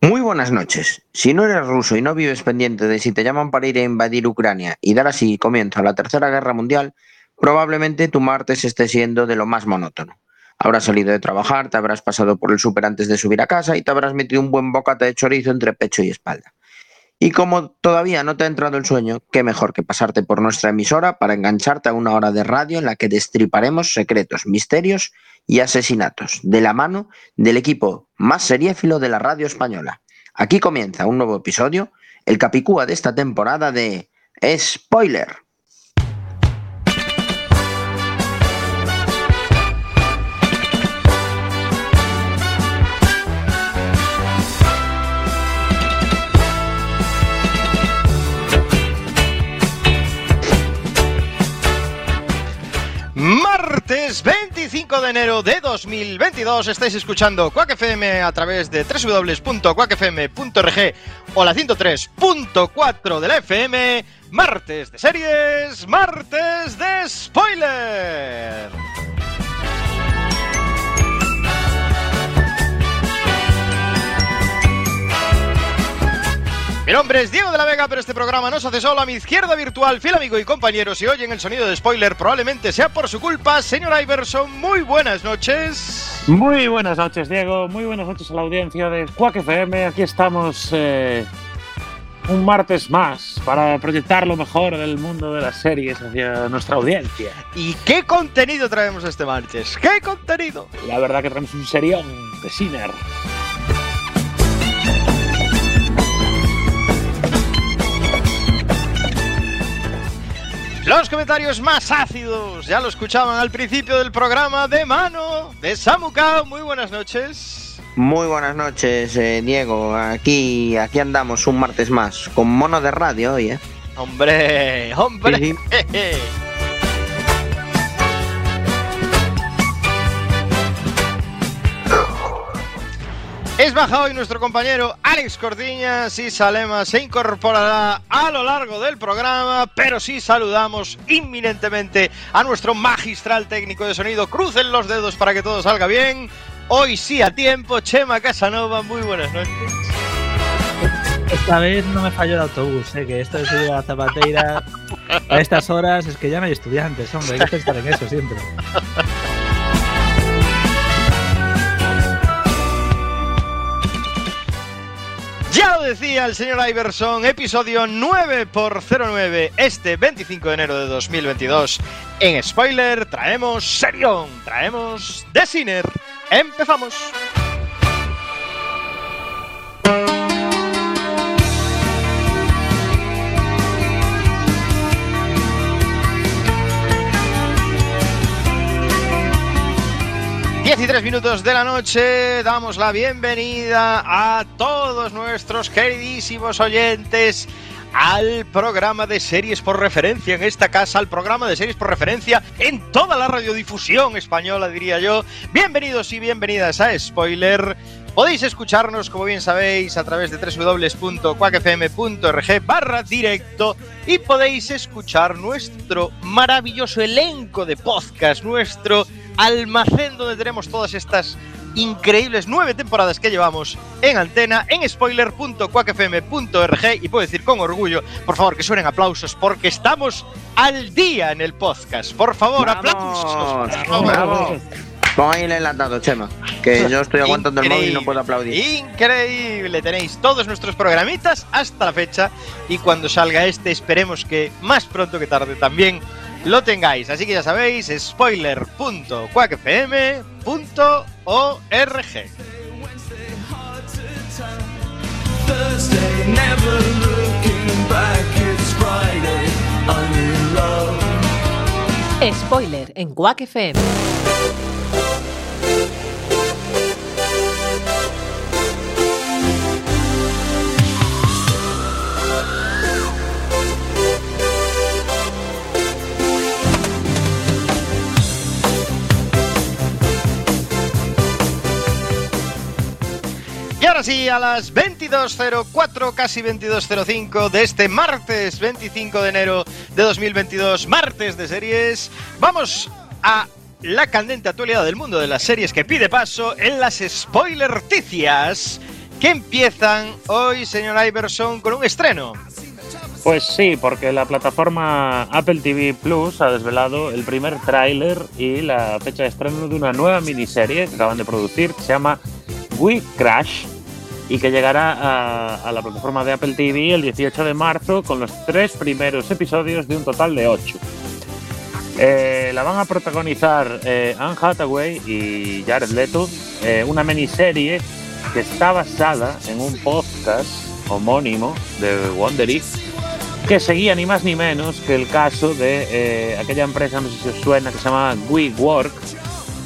Muy buenas noches. Si no eres ruso y no vives pendiente de si te llaman para ir a invadir Ucrania y dar así comienzo a la Tercera Guerra Mundial, probablemente tu martes esté siendo de lo más monótono. Habrás salido de trabajar, te habrás pasado por el súper antes de subir a casa y te habrás metido un buen bocata de chorizo entre pecho y espalda. Y como todavía no te ha entrado el sueño, qué mejor que pasarte por nuestra emisora para engancharte a una hora de radio en la que destriparemos secretos, misterios y asesinatos, de la mano del equipo más seriéfilo de la radio española. Aquí comienza un nuevo episodio, el capicúa de esta temporada de Spoiler. Martes 25 de enero de 2022 estáis escuchando Quack FM a través de www.quackfm.org o la 103.4 de la FM. Martes de series, martes de spoiler. Mi nombre es Diego de la Vega, pero este programa no se hace solo a mi izquierda virtual, fiel amigo y compañero. Si oyen el sonido de spoiler, probablemente sea por su culpa. Señor Iverson, muy buenas noches. Muy buenas noches, Diego. Muy buenas noches a la audiencia de Quack FM. Aquí estamos eh, un martes más para proyectar lo mejor del mundo de las series hacia nuestra audiencia. ¿Y qué contenido traemos este martes? ¿Qué contenido? La verdad que traemos un serión de Sinner. Los comentarios más ácidos, ya lo escuchaban al principio del programa de mano de Samuka. Muy buenas noches. Muy buenas noches, eh, Diego. Aquí, aquí andamos un martes más, con mono de radio hoy, ¿eh? Hombre, hombre. Sí, Es baja hoy nuestro compañero Alex Cordiñas y Salema se incorporará a lo largo del programa, pero sí saludamos inminentemente a nuestro magistral técnico de sonido. Crucen los dedos para que todo salga bien. Hoy sí a tiempo, Chema Casanova, muy buenas noches. Esta vez no me falló el autobús, ¿eh? que esto de subir a la zapateira a estas horas es que ya no hay estudiantes, hombre, hay que estar en eso siempre. Ya lo decía el señor Iverson, episodio 9 por 09, este 25 de enero de 2022. En spoiler traemos Serión, traemos The Sinner. Empezamos. ...13 minutos de la noche... ...damos la bienvenida a todos nuestros queridísimos oyentes... ...al programa de series por referencia en esta casa... ...al programa de series por referencia... ...en toda la radiodifusión española, diría yo... ...bienvenidos y bienvenidas a Spoiler... Podéis escucharnos, como bien sabéis, a través de www.quackfm.org barra directo y podéis escuchar nuestro maravilloso elenco de podcast, nuestro almacén donde tenemos todas estas increíbles nueve temporadas que llevamos en antena en spoiler.quackfm.org y puedo decir con orgullo, por favor, que suenen aplausos porque estamos al día en el podcast. Por favor, aplausos. por favor. Bravo. Pon ahí el enlatado, Chema, que yo estoy aguantando el móvil y no puedo aplaudir. Increíble, tenéis todos nuestros programitas hasta la fecha y cuando salga este esperemos que más pronto que tarde también lo tengáis. Así que ya sabéis, spoiler.quackfm.org. Spoiler en Quack FM. Ahora sí, a las 22.04, casi 22.05 de este martes 25 de enero de 2022, martes de series, vamos a la candente actualidad del mundo de las series que pide paso en las spoilerticias que empiezan hoy, señor Iverson, con un estreno. Pues sí, porque la plataforma Apple TV Plus ha desvelado el primer tráiler y la fecha de estreno de una nueva miniserie que acaban de producir. Se llama We Crash y que llegará a, la plataforma de Apple TV el 18 de marzo con los tres primeros episodios de un total de ocho. Eh, la van a protagonizar eh, Anne Hathaway y Jared Leto, eh, una miniserie que está basada en un podcast homónimo de Wondery que seguía ni más ni menos que el caso de eh, aquella empresa, no sé si os suena, que se llama WeWork,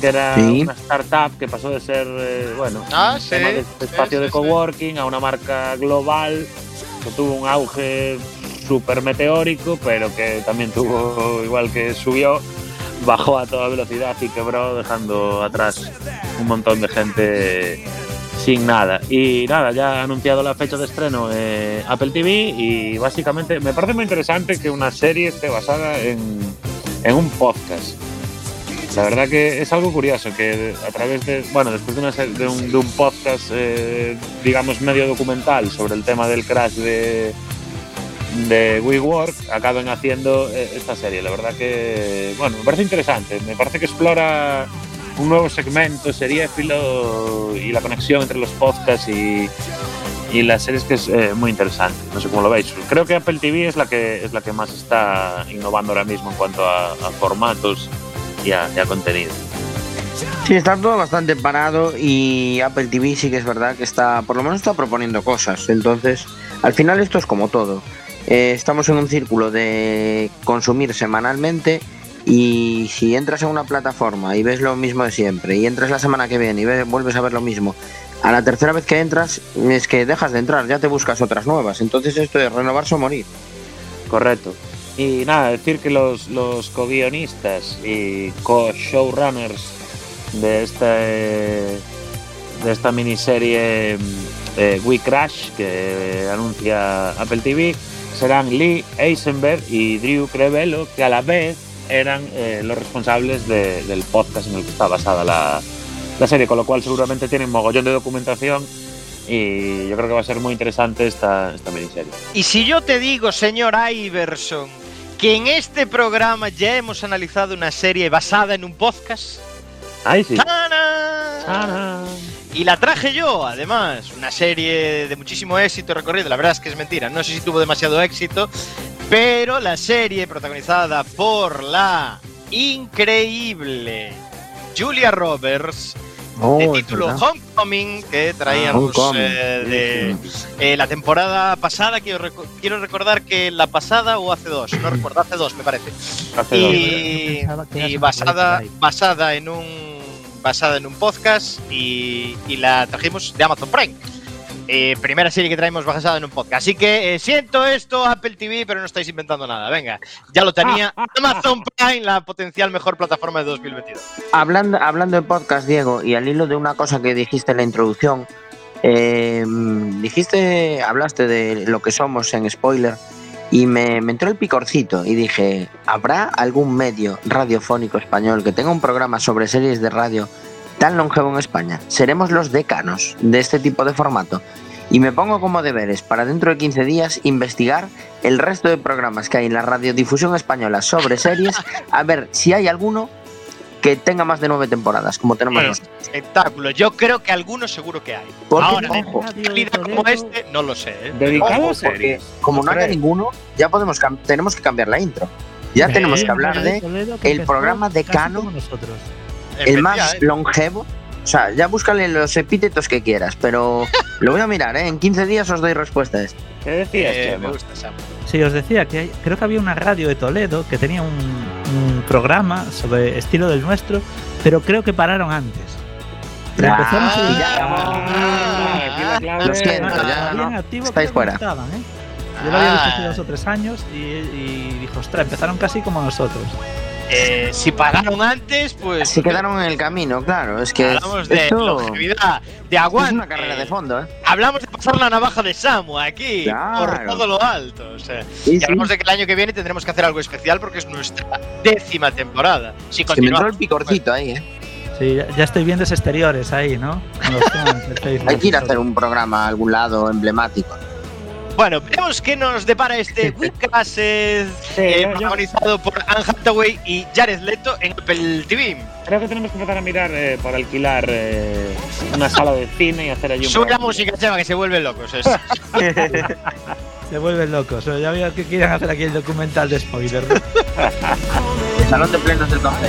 que era Sí. una startup que pasó de ser, eh, bueno, Ah, sí, tema de espacio sí, de sí. coworking a una marca global que tuvo un auge súper meteórico, pero que también tuvo, igual que subió, bajó a toda velocidad y quebró, dejando atrás un montón de gente sin nada. Y nada, ya ha anunciado la fecha de estreno eh, Apple TV y básicamente me parece muy interesante que una serie esté basada en, en un podcast. La verdad que es algo curioso que a través de, bueno, después de, una de, un, de un podcast, eh, digamos, medio documental sobre el tema del crash de, de WeWork, acaben haciendo eh, esta serie. La verdad que, bueno, me parece interesante. Me parece que explora un nuevo segmento seriéfilo y la conexión entre los podcasts y, y las series que es eh, muy interesante. No sé cómo lo veis. Creo que Apple TV es la que, es la que más está innovando ahora mismo en cuanto a formatos y a, y a contenido. Sí, está todo bastante parado y Apple TV sí que es verdad que está, por lo menos está proponiendo cosas. Entonces, al final esto es como todo. Eh, estamos en un círculo de consumir semanalmente y si entras en una plataforma y ves lo mismo de siempre y entras la semana que viene y ves- vuelves a ver lo mismo, a la tercera vez que entras es que dejas de entrar, ya te buscas otras nuevas. Entonces esto es renovarse o morir. Correcto. Y nada, decir que los, los co-guionistas y co-showrunners de esta, de esta miniserie eh, We Crash que anuncia Apple TV serán Lee Eisenberg y Drew Crevello, que a la vez eran eh, los responsables de- del podcast en el que está basada la, la serie, con lo cual seguramente tienen mogollón de documentación y yo creo que va a ser muy interesante esta, esta miniserie. Y si yo te digo, señor Iverson, que en este programa ya hemos analizado una serie basada en un podcast. ¡Ay, sí! Y la traje yo, además, una serie de muchísimo éxito recorrido. La verdad es que es mentira, no sé si tuvo demasiado éxito, pero la serie protagonizada por la increíble Julia Roberts, Oh, de título. Homecoming, que traíamos Homecoming. eh, de eh, la temporada pasada, quiero recordar que la pasada o hace dos, no recuerdo, hace dos me parece. Hace. Y, basada, basada en un basada en un podcast y, y la trajimos de Amazon Prime. Eh, primera serie que traemos basada en un podcast. Así que eh, siento esto, Apple TV, pero no estáis inventando nada. Venga, ya lo tenía Amazon Prime, la potencial mejor plataforma de 2022. Hablando, hablando de podcast, Diego, y al hilo de una cosa que dijiste en la introducción, eh, dijiste, hablaste de lo que somos en spoiler, y me, me entró el picorcito y dije, ¿habrá algún medio radiofónico español que tenga un programa sobre series de radio tan longevo en España? Seremos los decanos de este tipo de formato. Y me pongo como deberes para dentro de 15 días investigar el resto de programas que hay en la radiodifusión española sobre series, a ver si hay alguno que tenga más de nueve temporadas, como tenemos Bueno, nosotros. espectáculo. Yo creo que algunos seguro que hay. Porque, Ahora, ojo, de como este, no lo sé. ¿eh? Dedicado ojo, a series. porque como no haya ninguno, ya podemos cam- tenemos que cambiar la intro. Ya tenemos que hablar de el programa como nosotros. el más longevo. O sea, ya búscale los epítetos que quieras, pero lo voy a mirar, ¿eh? En 15 días os doy respuesta a esto. ¿Qué decías, Eh, me gusta Sam. Sí, os decía que hay- creo que había una radio de Toledo que tenía un, un programa sobre estilo del nuestro, pero creo que pararon antes. Ah, empezaron a subir- ya. Ah, clave- Lo siento, Ah, ya no. activo, Estáis fuera. ¿eh? Yo lo había visto hace Ah. dos o tres años y, y dijo, ostras, empezaron casi como nosotros. Eh, si pagaron antes, pues. Se quedaron en el camino, claro. Es que Hablamos de esto longevidad, de es aguante. una carrera de fondo, ¿eh? Hablamos de pasar la navaja de Samu aquí, por Claro. todo lo alto. O sea, Sí, y sí. hablamos de que el año que viene tendremos que hacer algo especial porque es nuestra décima temporada. Si Se me entró el picorcito ahí, ¿eh? Sí, ya, estoy viendo exteriores ahí, ¿no? Con los fans, el Facebook Hay que ir a hacer un programa a algún lado emblemático. Bueno, veremos qué nos depara este Webcast eh, eh, yo- yo- protagonizado por Anne Hathaway y Jared Leto en Apple TV. Creo que tenemos que empezar a mirar eh, por alquilar eh, una sala de cine y hacer allí un Sube la música, Chema, que se vuelven locos. Se vuelven locos. Yo ya veo que quieren hacer aquí el documental de spoiler. salón de plenos del café.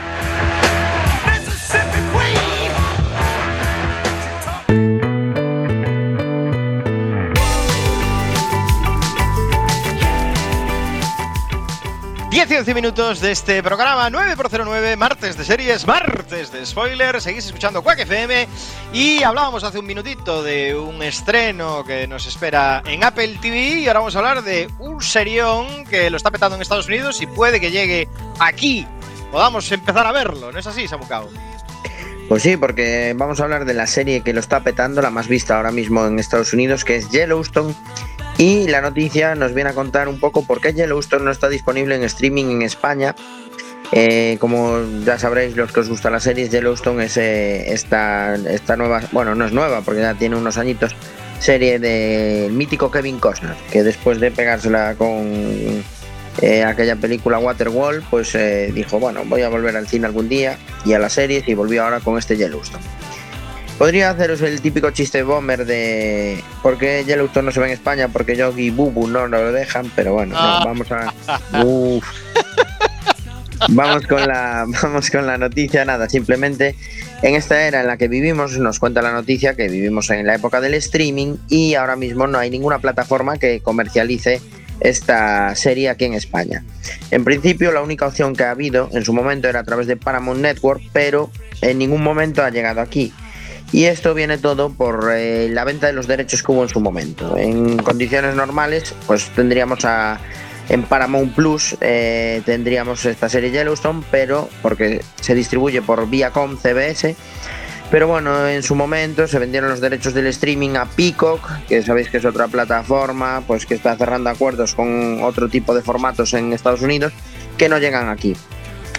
Diez y 11 minutos de este programa 9 por 09, martes de series, martes de spoiler. Seguís escuchando Quack FM y hablábamos hace un minutito de un estreno que nos espera en Apple TV y ahora vamos a hablar de un serión que lo está petando en Estados Unidos y puede que llegue aquí. Podamos empezar a verlo, ¿no es así, Samucao? Pues sí, porque vamos a hablar de la serie que lo está petando, la más vista ahora mismo en Estados Unidos, que es Yellowstone. Y la noticia nos viene a contar un poco por qué Yellowstone no está disponible en streaming en España. Eh, como ya sabréis, los que os gustan las series, Yellowstone es eh, esta, esta nueva, bueno, no es nueva porque ya tiene unos añitos, serie del mítico Kevin Costner, que después de pegársela con eh, aquella película Waterworld, pues eh, dijo, bueno, voy a volver al cine algún día y a las series y volvió ahora con este Yellowstone. Podría haceros el típico chiste bomber de por qué Yellowstone no se ve en España, porque Yogi y Bubu no nos lo dejan, pero bueno, no, Ah. vamos a... Uf. Vamos con la vamos con la noticia, nada, simplemente en esta era en la que vivimos nos cuenta la noticia que vivimos en la época del streaming y ahora mismo no hay ninguna plataforma que comercialice esta serie aquí en España. En principio la única opción que ha habido en su momento era a través de Paramount Network, pero en ningún momento ha llegado aquí. Y esto viene todo por eh, la venta de los derechos que hubo en su momento. En condiciones normales, pues tendríamos a, en Paramount Plus eh, tendríamos esta serie Yellowstone, pero porque se distribuye por Viacom CBS. Pero bueno, en su momento se vendieron los derechos del streaming a Peacock, que sabéis que es otra plataforma, pues que está cerrando acuerdos con otro tipo de formatos en Estados Unidos que no llegan aquí.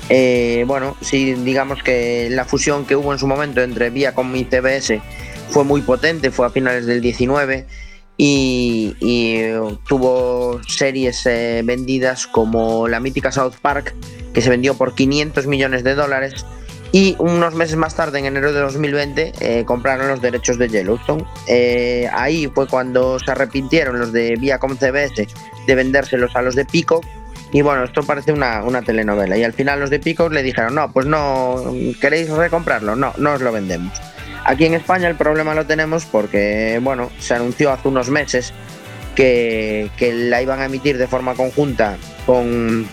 Eh, bueno, sí, digamos que la fusión que hubo en su momento entre Viacom y CBS fue muy potente, fue a finales del 19 y, tuvo series eh, vendidas como la mítica South Park, que se vendió por 500 millones de dólares. Y unos meses más tarde, en enero de 2020, eh, compraron los derechos de Yellowstone. Ahí fue cuando se arrepintieron los de Viacom CBS de vendérselos a los de Peacock y bueno, esto parece una, una telenovela. Y al final los de Peacock le dijeron, no, pues no, ¿queréis recomprarlo? No, no os lo vendemos. Aquí en España el problema lo tenemos porque, bueno, se anunció hace unos meses que, que la iban a emitir de forma conjunta con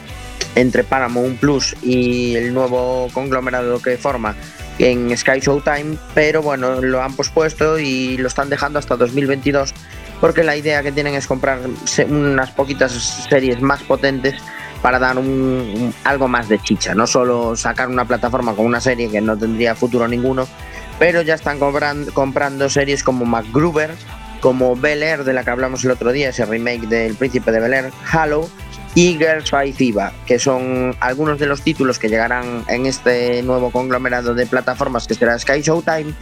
entre Paramount Plus y el nuevo conglomerado que forma en Sky Showtime, pero bueno, lo han pospuesto y lo están dejando hasta 2022 porque la idea que tienen es comprar unas poquitas series más potentes para dar un, algo más de chicha, no solo sacar una plataforma con una serie que no tendría futuro ninguno, pero ya están compran- comprando series como MacGruber, como Bel Air, de la que hablamos el otro día, ese remake del Príncipe de Bel Air, Halo y Girls Five Eva, que son algunos de los títulos que llegarán en este nuevo conglomerado de plataformas que será Sky Showtime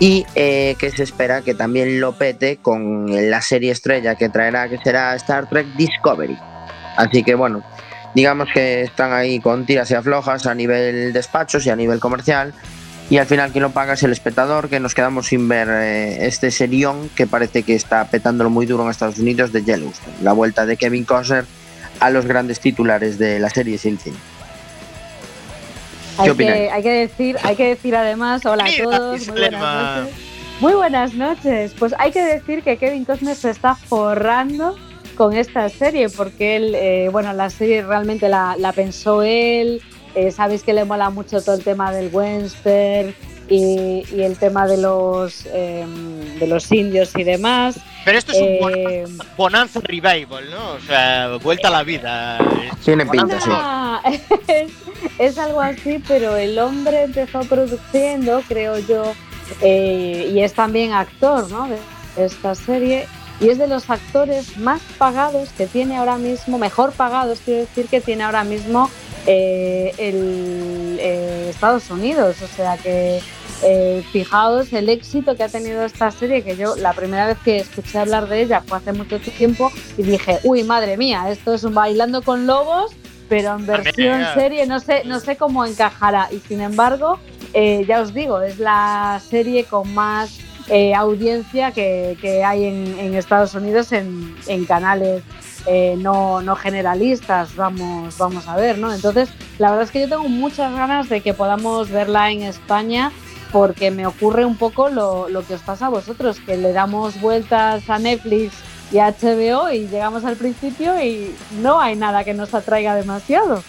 y eh, que se espera que también lo pete con la serie estrella que traerá, que será Star Trek Discovery. Así que bueno, digamos que están ahí con tiras y aflojas a nivel despachos y a nivel comercial. Y al final quien lo paga es el espectador, que nos quedamos sin ver eh, este serión que parece que está petándolo muy duro en Estados Unidos de Yellowstone. La vuelta de Kevin Costner a los grandes titulares de la serie sin cine. Hay que, hay que decir, hay que decir además, hola a todos, muy buenas noches. Muy buenas noches. Pues hay que decir que Kevin Costner se está forrando con esta serie, porque él, eh, bueno, la serie realmente la, la pensó él. eh, Sabéis que le mola mucho todo el tema del western y, y el tema de los eh, de los indios y demás. Pero esto es un Eh, Bonanza, Bonanza Revival, ¿no? O sea, vuelta a la vida. Tiene pinta, sí. Es, es algo así, pero el hombre empezó produciendo, creo yo, eh, y es también actor ¿no? de esta serie, y es de los actores más pagados que tiene ahora mismo, mejor pagados, quiero decir, que tiene ahora mismo eh, el, eh, Estados Unidos. O sea que eh, fijaos el éxito que ha tenido esta serie, que yo la primera vez que escuché hablar de ella fue hace mucho tiempo y dije, uy, madre mía, esto es un bailando con lobos, pero en versión serie no sé, no sé cómo encajará. Y sin embargo, eh, ya os digo, es la serie con más eh, audiencia que, que hay en, en Estados Unidos en, en canales eh, no, no generalistas, vamos, vamos a ver, ¿no? Entonces, la verdad es que yo tengo muchas ganas de que podamos verla en España porque me ocurre un poco lo, lo que os pasa a vosotros, que le damos vueltas a Netflix y HBO y llegamos al principio y no hay nada que nos atraiga demasiado.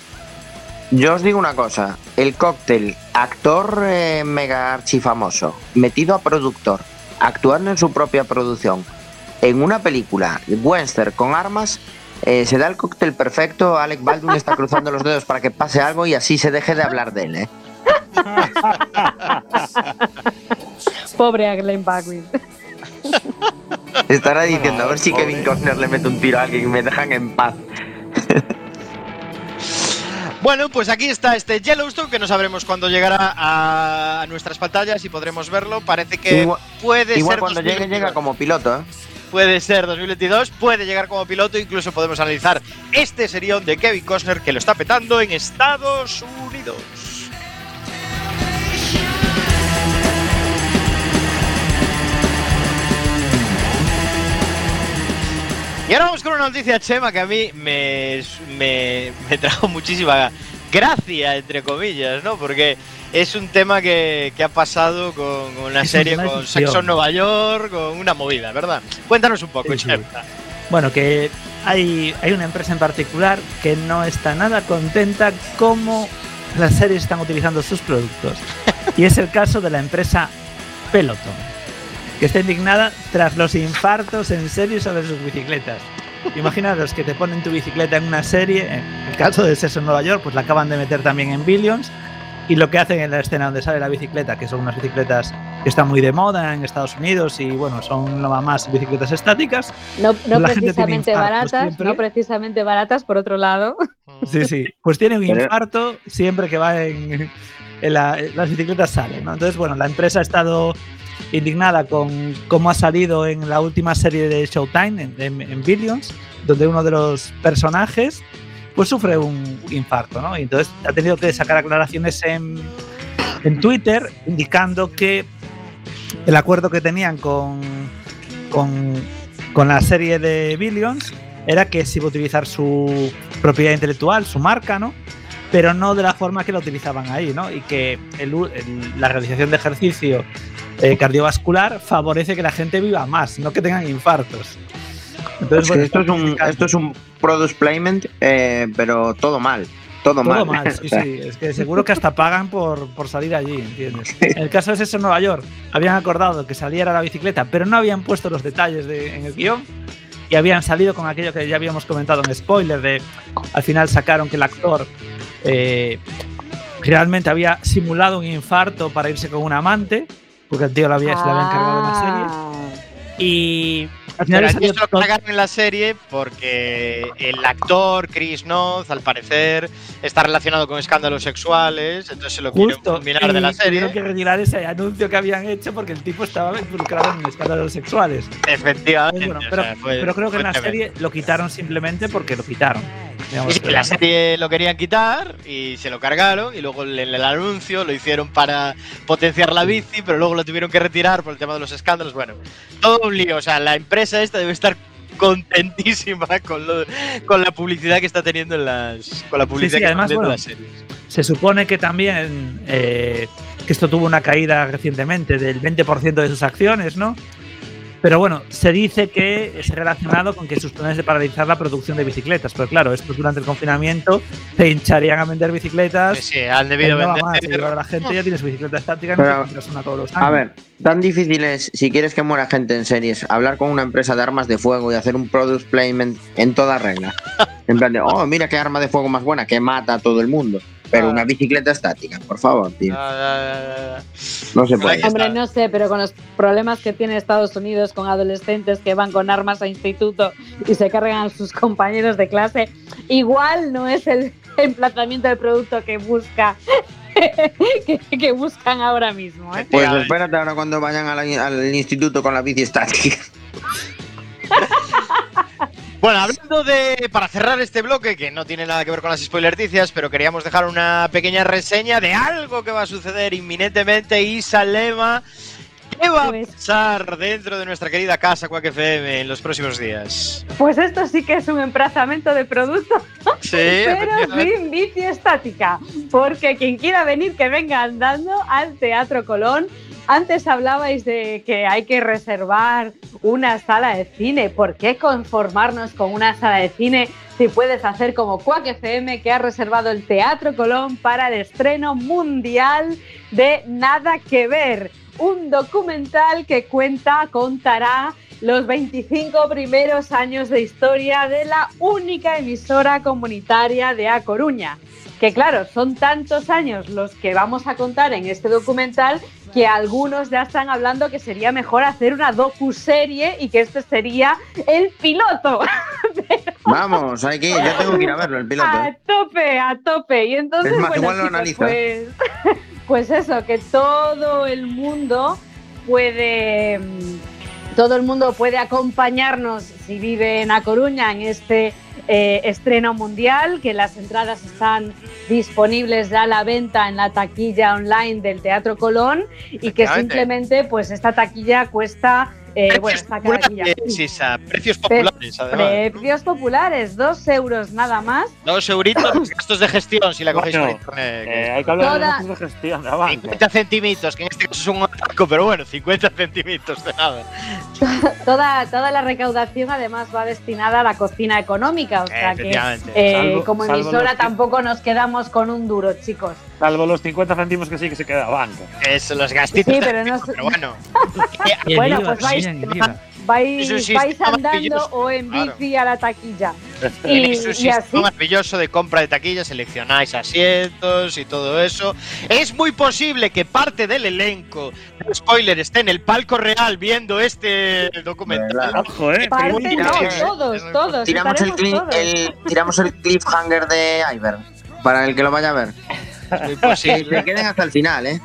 Yo os digo una cosa, el cóctel actor eh, mega archifamoso, metido a productor, actuando en su propia producción, en una película western con armas, eh, se da el cóctel perfecto, Alec Baldwin está cruzando los dedos para que pase algo y así se deje de hablar de él, ¿eh? Pobre a Glenn Baldwin. Estará diciendo, a ver si Kevin Costner le mete un tiro a alguien y me dejan en paz. Bueno, pues aquí está este Yellowstone que no sabremos cuándo llegará a, nuestras pantallas y podremos verlo. Parece que Igual- puede Igual ser cuando llegue 2022. llega como piloto, ¿eh? Puede ser 2022, puede llegar como piloto, incluso podemos analizar este serión de Kevin Costner que lo está petando en Estados Unidos. Y ahora vamos con una noticia, Chema, que a mí me, me, me trajo muchísima gracia, entre comillas, ¿no? Porque es un tema que, que ha pasado con, con una Es serie, una con. Sexo en Nueva York, con una movida, ¿verdad? Cuéntanos un poco, Sí, sí. Chema. Bueno, que hay, hay una empresa en particular que no está nada contenta cómo las series están utilizando sus productos. Y es el caso de la empresa Peloton, que está indignada tras los infartos en serie sobre sus bicicletas. Imaginaros que te ponen tu bicicleta en una serie, en el caso de Sexo en Nueva York, pues la acaban de meter también en Billions. Y lo que hacen en la escena donde sale la bicicleta, que son unas bicicletas que están muy de moda en Estados Unidos y bueno, son lo más bicicletas estáticas, No, precisamente baratas, siempre. no precisamente baratas, por otro lado. Sí, sí. Pues tiene un infarto siempre que va en, en la- en las bicicletas salen, ¿no? Entonces, bueno, la empresa ha estado indignada con cómo ha salido en la última serie de Showtime, en, Billions, donde uno de los personajes pues sufre un infarto, ¿no? Entonces ha tenido que sacar aclaraciones en, en Twitter indicando que el acuerdo que tenían con, con, con la serie de Billions era que se iba a utilizar su propiedad intelectual, su marca, ¿no? Pero no de la forma que la utilizaban ahí, ¿no? Y que el el- la realización de ejercicio eh, cardiovascular favorece que la gente viva más, no que tengan infartos. Entonces, Es que bueno, esto, es un, esto es un product placement, eh, pero todo mal. Todo, Todo mal. mal, sí, sí. Es que seguro que hasta pagan por, por salir allí, ¿entiendes? En el caso es eso en Nueva York. Habían acordado que saliera la bicicleta, pero no habían puesto los detalles de- en el guion. Y habían salido con aquello que ya habíamos comentado en spoiler, de al final sacaron que el actor eh, realmente había simulado un infarto para irse con un amante, porque el tío lo había, había encargado en la serie. Y al final Pero esto lo cargaron en la serie porque el actor Chris Noth, al parecer, está relacionado con escándalos sexuales, entonces se lo quieren Justo, eliminar de la y Tuvieron serie. que retirar ese anuncio que habían hecho porque el tipo estaba involucrado en escándalos sexuales. Efectivamente. Bueno, o pero, sea, fue- pero creo que en la tremendo. serie lo quitaron simplemente porque lo quitaron. Digamos, Sí, sí, la serie lo querían quitar y se lo cargaron y luego en el anuncio lo hicieron para potenciar la bici, pero luego lo tuvieron que retirar por el tema de los escándalos. Bueno, todo un lío. O sea, la empresa esta debe estar contentísima con, lo- con la publicidad que está teniendo en las. Con la publicidad sí, que además, está teniendo en bueno, las series. Se supone que también eh, que esto tuvo una caída recientemente del 20% de sus acciones, ¿no? Pero bueno, se dice que es relacionado con que sus planes de paralizar la producción de bicicletas. Pero claro, estos durante el confinamiento se hincharían a vender bicicletas. Sí, sí, han debido y no va vender. más, y ahora la gente ya tiene su bicicleta estática y no Pero, se compras una todos los años. A ver, tan difícil es, si quieres que muera gente en series, hablar con una empresa de armas de fuego y hacer un product placement en toda regla. En plan de, oh, mira qué arma de fuego más buena, que mata a todo el mundo. Pero Ah. una bicicleta estática, por favor, tío. Ah, No se puede. Hombre, no sé, pero con los problemas que tiene Estados Unidos con adolescentes que van con armas a instituto y se cargan a sus compañeros de clase, igual no es el emplazamiento del producto que busca que, que buscan ahora mismo. ¿eh? Pues espérate ahora cuando vayan al, al instituto con la bici estática. Bueno, hablando de. Para cerrar este bloque, que no tiene nada que ver con las spoilerticias, pero queríamos dejar una pequeña reseña de algo que va a suceder inminentemente. Isa Lema. ¿Qué va a pasar dentro de nuestra querida casa Quack FM en los próximos días? Pues esto sí que es un emplazamiento de producto, Sí, pero sin bici estática. Porque quien quiera venir, que venga andando al Teatro Colón. Antes hablabais de que hay que reservar una sala de cine. ¿Por qué conformarnos con una sala de cine si puedes hacer como Quack FM, que ha reservado el Teatro Colón para el estreno mundial de Nada que Ver? Un documental que cuenta, contará los 25 primeros años de historia de la única emisora comunitaria de A Coruña. Que claro, son tantos años los que vamos a contar en este documental que algunos ya están hablando que sería mejor hacer una docuserie y que este sería el piloto. Vamos, hay que ir. Yo tengo que ir a verlo, el piloto. A ¿eh? tope, a tope. Y entonces, Es más, bueno, igual lo chicos, analiza. pues, pues eso, que todo el mundo puede. mm, Todo el mundo puede acompañarnos si vive en A Coruña en este eh, estreno mundial, que las entradas están disponibles ya a la venta en la taquilla online del Teatro Colón y que simplemente pues esta taquilla cuesta, eh, bueno, Precios esta taquilla, populares, Isa, precios populares, además. precios populares, dos euros nada más Dos euritos los gastos de gestión si la cogéis Bueno, por internet. que- Eh, hay que hablar Toda- de gastos de gestión banca. 50 centimitos, que en este caso es un ataco, pero bueno, 50 centimitos de nada. Toda, toda la recaudación además va destinada a la cocina económica, o sea que eh, Salvo- como salvo emisora que- tampoco nos quedamos con un duro, chicos. Salvo los 50 céntimos que sí que se queda banca. Eso, los gastitos. Sí, pero no- pero bueno. El bueno, pues vais-. Vais, Es un vais andando o en claro. bici a la taquilla. Tenéis Y, un y sistema maravilloso de compra de taquillas, seleccionáis asientos y todo eso. Es muy posible que parte del elenco, spoiler, esté en el palco real viendo este documental. Ojo, eh. parte no, eh, todos, todos. Tiramos el, todos. el- tiramos el cliffhanger de Iver para el que lo vaya a ver. Es muy Que posible. se queden hasta el final, ¿eh?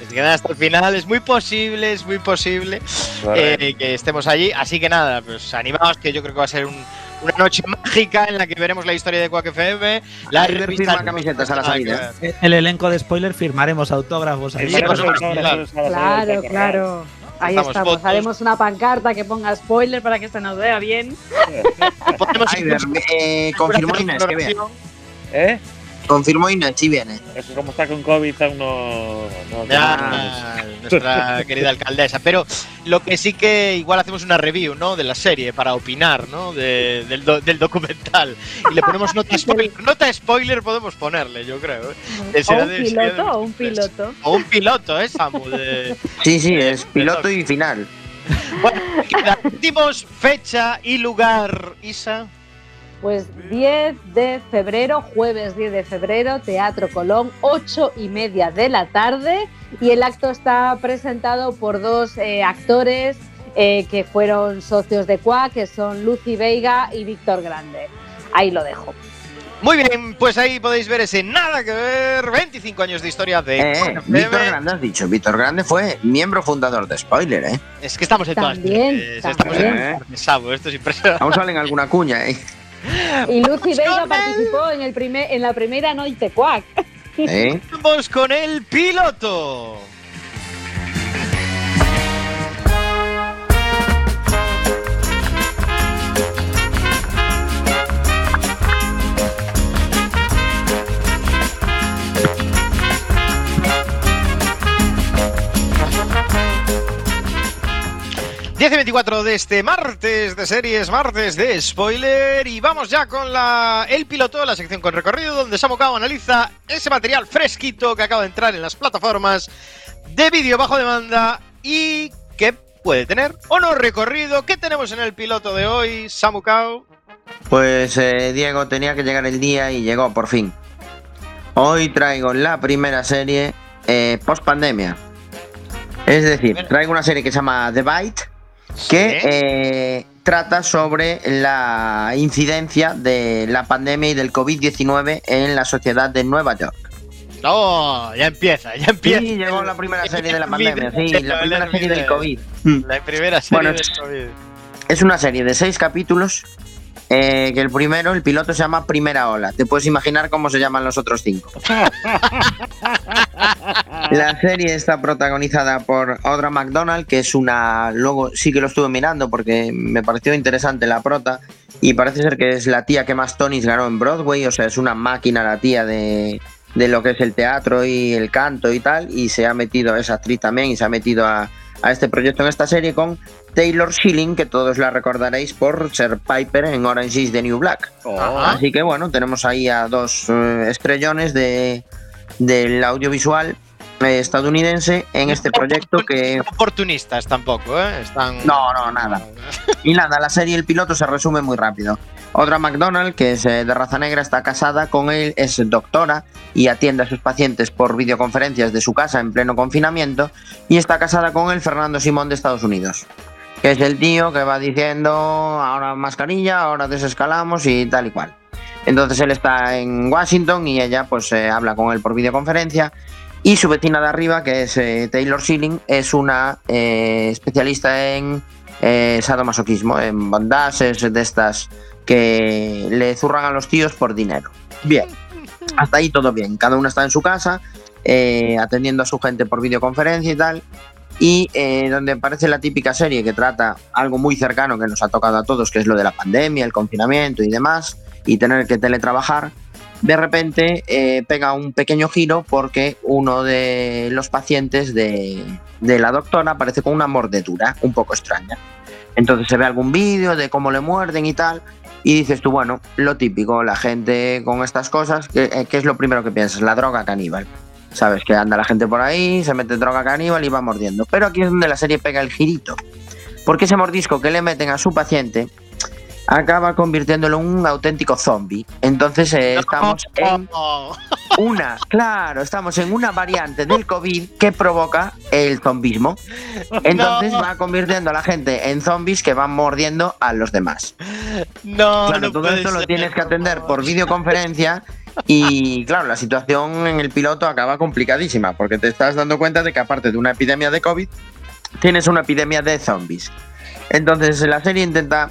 que se queden hasta el final. Es muy posible, es muy posible eh, que estemos allí. Así que nada, pues animaos, que yo creo que va a ser un- una noche mágica en la que veremos la historia de Quack FM. La revista firma camisetas a la salida. El elenco de spoiler firmaremos autógrafos supuesto, autógrafos Claro, claro. Ahí estamos. fotos. Haremos una pancarta que ponga spoiler para que se nos vea bien. Incluso eh, confirmó Inés que. Real. ¿Eh? Confirmó Inés, sí viene. Es que como está con COVID aún no... no- Ya, nuestra querida alcaldesa. Pero lo que sí que igual hacemos una review, ¿no? De la serie para opinar, ¿no? De- del, do- del documental. Y le ponemos nota spoiler. Nota spoiler podemos ponerle, yo creo. ¿eh? O un de- sería de- piloto, o un piloto. O un piloto, ¿eh, Samu? De- Sí, sí, es piloto y final. Bueno, queda- dimos fecha y lugar, Isa. Pues 10 de febrero, jueves 10 de febrero, Teatro Colón, 8 y media de la tarde. Y el acto está presentado por dos eh, actores eh, que fueron socios de CUA, que son Lucy Veiga y Víctor Grande. Ahí lo dejo. Muy bien, pues ahí podéis ver ese nada que ver. 25 años de historia de. Eh, eh. Víctor Grande has dicho. Víctor Grande fue miembro fundador de Spoiler, ¿eh? Es que estamos en todas También, partes, Estamos en partes, Samu, esto es impresionante. Aún salen alguna cuña, ¿eh? Y Lucy él. participó en, el primer, en la primera Noite CUAC. ¿Eh? Vamos con el piloto. 10 y 24 de este martes de series, martes de spoiler. Y vamos ya con la, el piloto, la sección con recorrido, donde Samu Kao analiza ese material fresquito que acaba de entrar en las plataformas de vídeo bajo demanda y que puede tener o no recorrido. ¿Qué tenemos en el piloto de hoy, Samu Kao? Pues eh, Diego tenía que llegar el día y llegó por fin. Hoy traigo la primera serie eh, post pandemia. Es decir, traigo una serie que se llama The Bite, que eh, trata sobre la incidencia de la pandemia y del COVID-19 en la sociedad de Nueva York. Oh, ya empieza, ya empieza. Sí, llegó la primera serie de la pandemia, sí, la primera serie del. COVID. La primera serie Bueno, del COVID. Es una serie de seis capítulos. Eh, que el primero, el piloto se llama Primera Ola. Te puedes imaginar cómo se llaman los otros cinco. La serie está protagonizada por Audra McDonald, que es una. Luego sí que lo estuve mirando porque me pareció interesante la prota. Y parece ser que es la tía que más Tonys ganó en Broadway. O sea, es una máquina la tía de, de lo que es el teatro y el canto y tal. Y se ha metido, es actriz también, y se ha metido a, a este proyecto en esta serie con Taylor Schilling, que todos la recordaréis por ser Piper en Orange is the New Black. Así que bueno, tenemos ahí a dos eh, estrellones de, del audiovisual eh, estadounidense en este proyecto que... Oportunistas tampoco, ¿eh? Están... No, no, nada. Y nada, la serie El piloto se resume muy rápido. Otra McDonald, que es eh, de raza negra, está casada con él, es doctora y atiende a sus pacientes por videoconferencias de su casa en pleno confinamiento. Y está casada con el Fernando Simón de Estados Unidos, que es el tío que va diciendo ahora mascarilla, ahora desescalamos y tal y cual. Entonces él está en Washington y ella pues eh, habla con él por videoconferencia. Y su vecina de arriba, que es eh, Taylor Schilling, es una eh, especialista en sadomasoquismo, en bondajes de estas que le zurran a los tíos por dinero. Bien, hasta ahí todo bien. Cada uno está en su casa, atendiendo a su gente por videoconferencia y tal. Y eh, donde parece la típica serie que trata algo muy cercano que nos ha tocado a todos, que es lo de la pandemia, el confinamiento y demás, y tener que teletrabajar, de repente eh, pega un pequeño giro porque uno de los pacientes de, de la doctora aparece con una mordedura un poco extraña. Entonces se ve algún vídeo de cómo le muerden y tal, y dices tú, bueno, lo típico, la gente con estas cosas, ¿qué, eh, qué es lo primero que piensas? La droga caníbal. Sabes que anda la gente por ahí, se mete droga caníbal y va mordiendo. Pero aquí es donde la serie pega el girito. Porque ese mordisco que le meten a su paciente acaba convirtiéndolo en un auténtico zombie. Entonces eh, estamos en una, claro, estamos en una variante del COVID que provoca el zombismo. Entonces No. va convirtiendo a la gente en zombies que van mordiendo a los demás. No, Claro, no todo esto lo tienes que atender por videoconferencia y claro, la situación en el piloto acaba complicadísima porque te estás dando cuenta de que aparte de una epidemia de COVID, tienes una epidemia de zombies. Entonces la serie intenta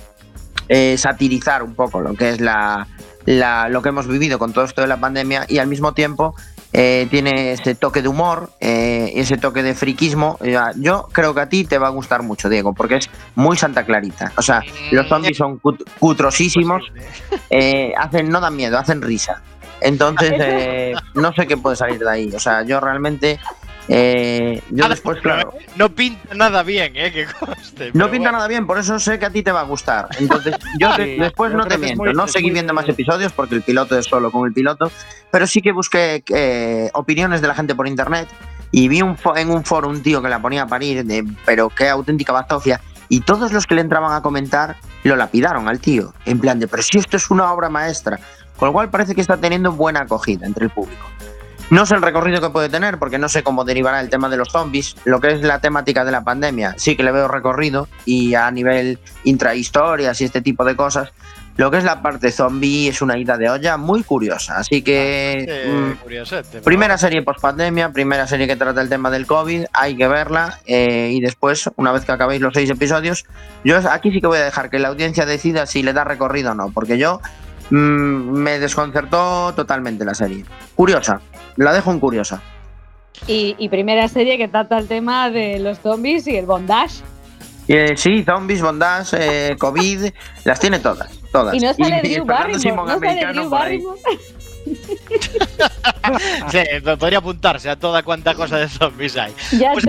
eh, satirizar un poco lo que es la, la- lo que hemos vivido con todo esto de la pandemia y al mismo tiempo eh, tiene ese toque de humor, eh, ese toque de friquismo. Ya, Yo creo que a ti te va a gustar mucho, Diego, porque es muy Santa Clarita. O sea, los zombies son cut- cutrosísimos, eh, hacen, no dan miedo, hacen risa. Entonces, eh, no sé qué puede salir de ahí. O sea, yo realmente, eh, yo después, claro, eh, No pinta nada bien, ¿eh? Que no pinta bueno. nada bien, por eso sé que a ti te va a gustar. Entonces, yo de- después yo no te miento, muy- no seguí viendo más episodios porque el piloto es solo con el piloto, pero sí que busqué eh, opiniones de la gente por internet y vi un en un foro un tío que la ponía a parir, de, pero qué auténtica bazofia, y todos los que le entraban a comentar lo lapidaron al tío, en plan de, pero si esto es una obra maestra, con lo cual parece que está teniendo buena acogida entre el público. No sé el recorrido que puede tener, porque no sé cómo derivará el tema de los zombies. Lo que es la temática de la pandemia, sí que le veo recorrido y a nivel intrahistorias y este tipo de cosas. Lo que es la parte zombie es una ida de olla muy curiosa. Así que. Eh, mm, curiosete, ¿no? Primera serie post pandemia, primera serie que trata el tema del COVID, hay que verla eh, y después, una vez que acabéis los seis episodios, yo aquí sí que voy a dejar que la audiencia decida si le da recorrido o no, porque yo mm, me desconcertó totalmente la serie. Curiosa, la dejo en curiosa. Y, y primera serie que trata el tema de los zombies y el bondage. Eh, sí, zombies, bondage, eh, COVID, las tiene todas, todas. Y no sale y Drew Fernando Barrymore. Simón No sale americano Drew por ahí. Barrymore. Sí, podría apuntarse a toda cuanta cosa de zombies hay. Ya Pues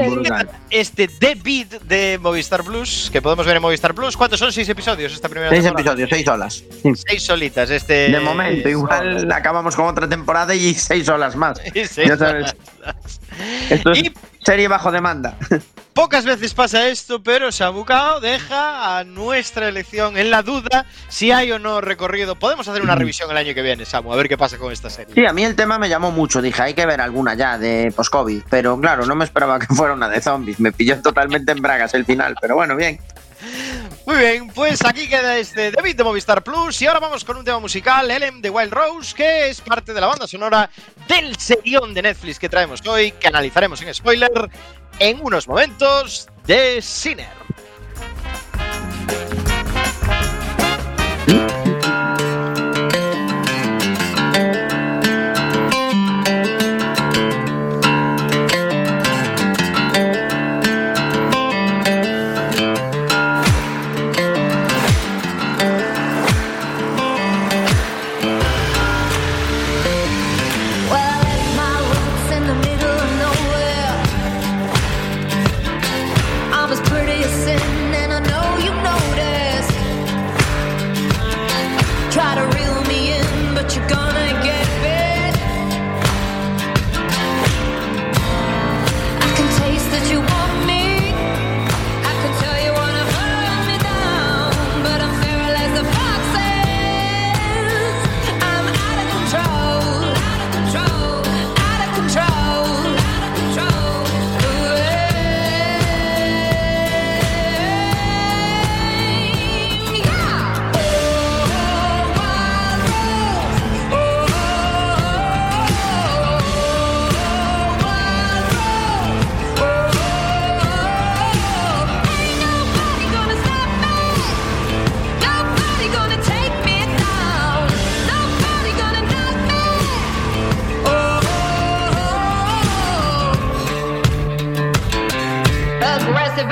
este The Beat de Movistar Plus, que podemos ver en Movistar Plus. ¿Cuántos son? ¿Seis episodios esta primera Seis temporada? episodios, seis horas. Seis solitas. Este, De momento, igual acabamos con otra temporada y seis horas más. Y seis Ya sabes. Esto es Y serie bajo demanda. Pocas veces pasa esto, pero Sabucao deja a nuestra elección en la duda si hay o no recorrido. Podemos hacer una revisión el año que viene, Samu, a ver qué pasa con esta serie. Sí, a mí el tema me llamó mucho. Dije, hay que ver alguna ya de post-COVID. Pero claro, no me esperaba que fuera una de zombies. Me pilló totalmente en bragas el final. Pero bueno, bien. Muy bien, pues aquí queda este David de Movistar Plus y ahora vamos con un tema musical, Elem de Wild Rose, que es parte de la banda sonora del serión de Netflix que traemos hoy, que analizaremos en spoiler en unos momentos de Sinner.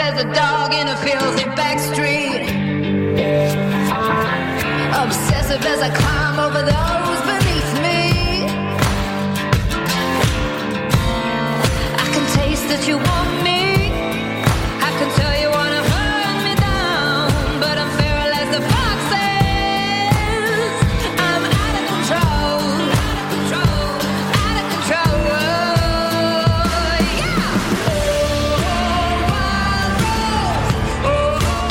As a dog in a filthy back street. Obsessive as I climb over those beneath me. I can taste that you want me.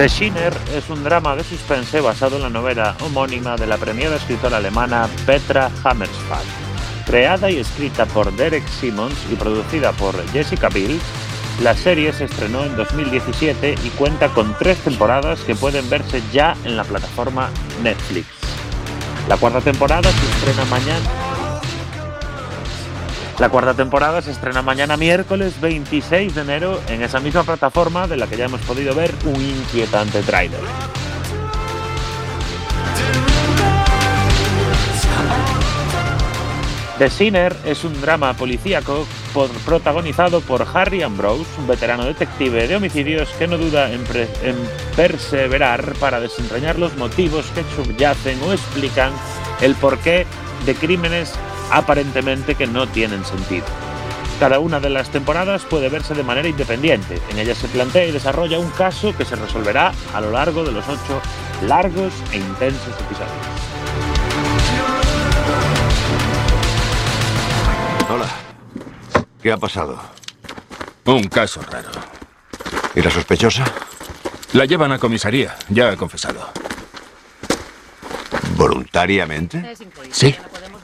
The Sinner es un drama de suspense basado en la novela homónima de la premiada escritora alemana Petra Hammersbach. Creada y escrita por Derek Simmons y producida por Jessica Biel, la serie se estrenó en 2017 y cuenta con tres temporadas que pueden verse ya en la plataforma Netflix. La cuarta temporada se estrena mañana. La cuarta temporada se estrena mañana miércoles 26 de enero en esa misma plataforma de la que ya hemos podido ver un inquietante tráiler. The Sinner es un drama policíaco protagonizado por Harry Ambrose, un veterano detective de homicidios que no duda en perseverar para desentrañar los motivos que subyacen o explican el porqué de crímenes aparentemente que no tienen sentido. Cada una de las temporadas puede verse de manera independiente. En ellas se plantea y desarrolla un caso que se resolverá a lo largo de los ocho largos e intensos episodios. Hola. ¿Qué ha pasado? Un caso raro. ¿Y la sospechosa? La llevan a comisaría. Ya ha confesado. ¿Voluntariamente? Sí,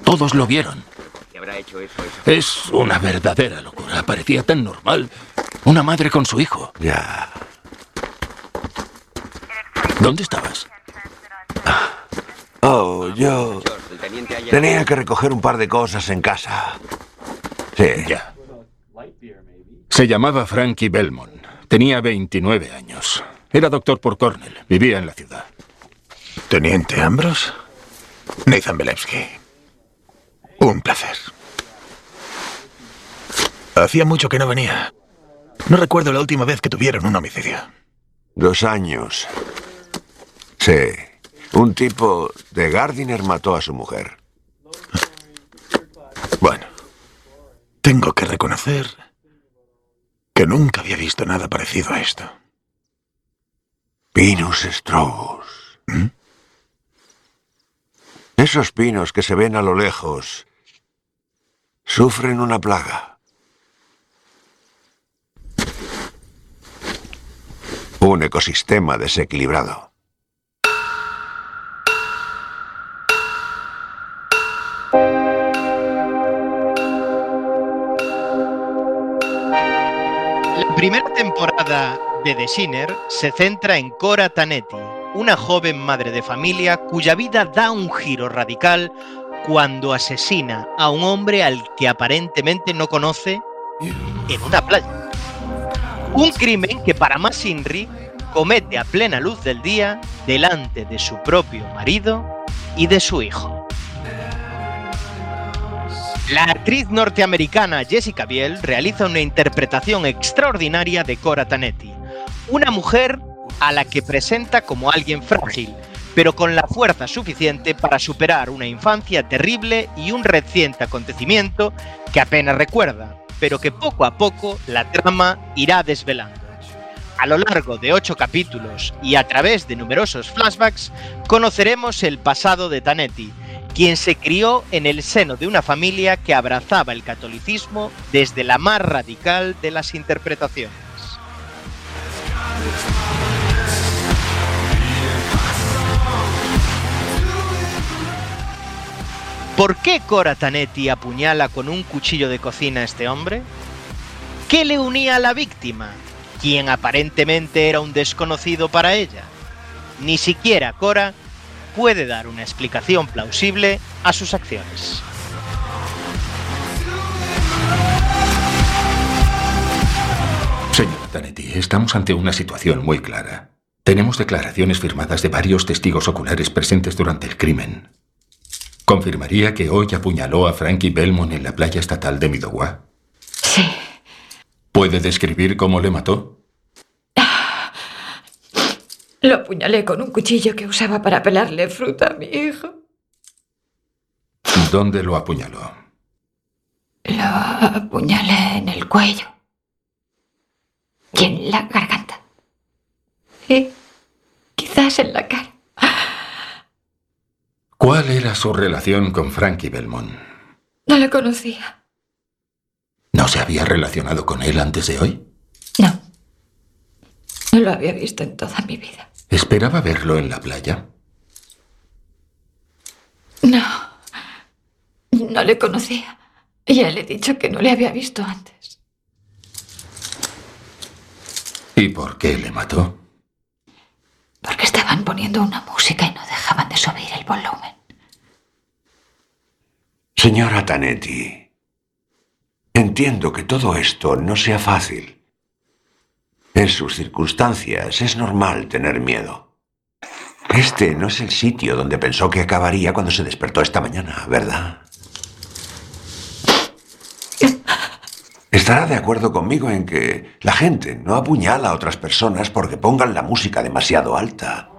todos lo vieron. Es una verdadera locura. Parecía tan normal. Una madre con su hijo. Ya. ¿Dónde estabas? Oh, yo tenía que recoger un par de cosas en casa. Sí. Ya. Se llamaba Frankie Belmont. Tenía 29 años. Era doctor por Cornell. Vivía en la ciudad. Teniente Ambrose. Nathan Belevsky. Un placer. Hacía mucho que no venía. No recuerdo la última vez que tuvieron un homicidio. Dos años. Sí. Un tipo de Gardiner mató a su mujer. Bueno, tengo que reconocer que nunca había visto nada parecido a esto. Pinus strobus. ¿Mm? Esos pinos que se ven a lo lejos sufren una plaga. Un ecosistema desequilibrado. La primera temporada de The Sinner se centra en Cora Tanetti, una joven madre de familia cuya vida da un giro radical cuando asesina a un hombre al que aparentemente no conoce en una playa. Un crimen que para más Inri comete a plena luz del día delante de su propio marido y de su hijo. La actriz norteamericana Jessica Biel realiza una interpretación extraordinaria de Cora Tanetti, una mujer a la que presenta como alguien frágil, pero con la fuerza suficiente para superar una infancia terrible y un reciente acontecimiento que apenas recuerda, pero que poco a poco la trama irá desvelando. A lo largo de ocho capítulos y a través de numerosos flashbacks, conoceremos el pasado de Tanetti, quien se crió en el seno de una familia que abrazaba el catolicismo desde la más radical de las interpretaciones. ¿Por qué Cora Tanetti apuñala con un cuchillo de cocina a este hombre? ¿Qué le unía a la víctima, quien aparentemente era un desconocido para ella? Ni siquiera Cora puede dar una explicación plausible a sus acciones. Señor Tanetti, estamos ante una situación muy clara. Tenemos declaraciones firmadas de varios testigos oculares presentes durante el crimen. ¿Confirmaría que hoy apuñaló a Frankie Belmont en la playa estatal de Midogua? Sí. ¿Puede describir cómo le mató? Lo apuñalé con un cuchillo que usaba para pelarle fruta a mi hijo. ¿Dónde lo apuñaló? Lo apuñalé en el cuello. Y en la garganta. Y quizás en la cara. ¿Cuál era su relación con Frankie Belmont? No le conocía. ¿No se había relacionado con él antes de hoy? No. No lo había visto en toda mi vida. ¿Esperaba verlo en la playa? No. No le conocía. Ya le he dicho que no le había visto antes. ¿Y por qué le mató? Porque estaban poniendo una música y no dejaban de subir el volumen. Señora Tanetti, entiendo que todo esto no sea fácil. En sus circunstancias es normal tener miedo. Este no es el sitio donde pensó que acabaría cuando se despertó esta mañana, ¿verdad? Estará de acuerdo conmigo en que la gente no apuñala a otras personas porque pongan la música demasiado alta.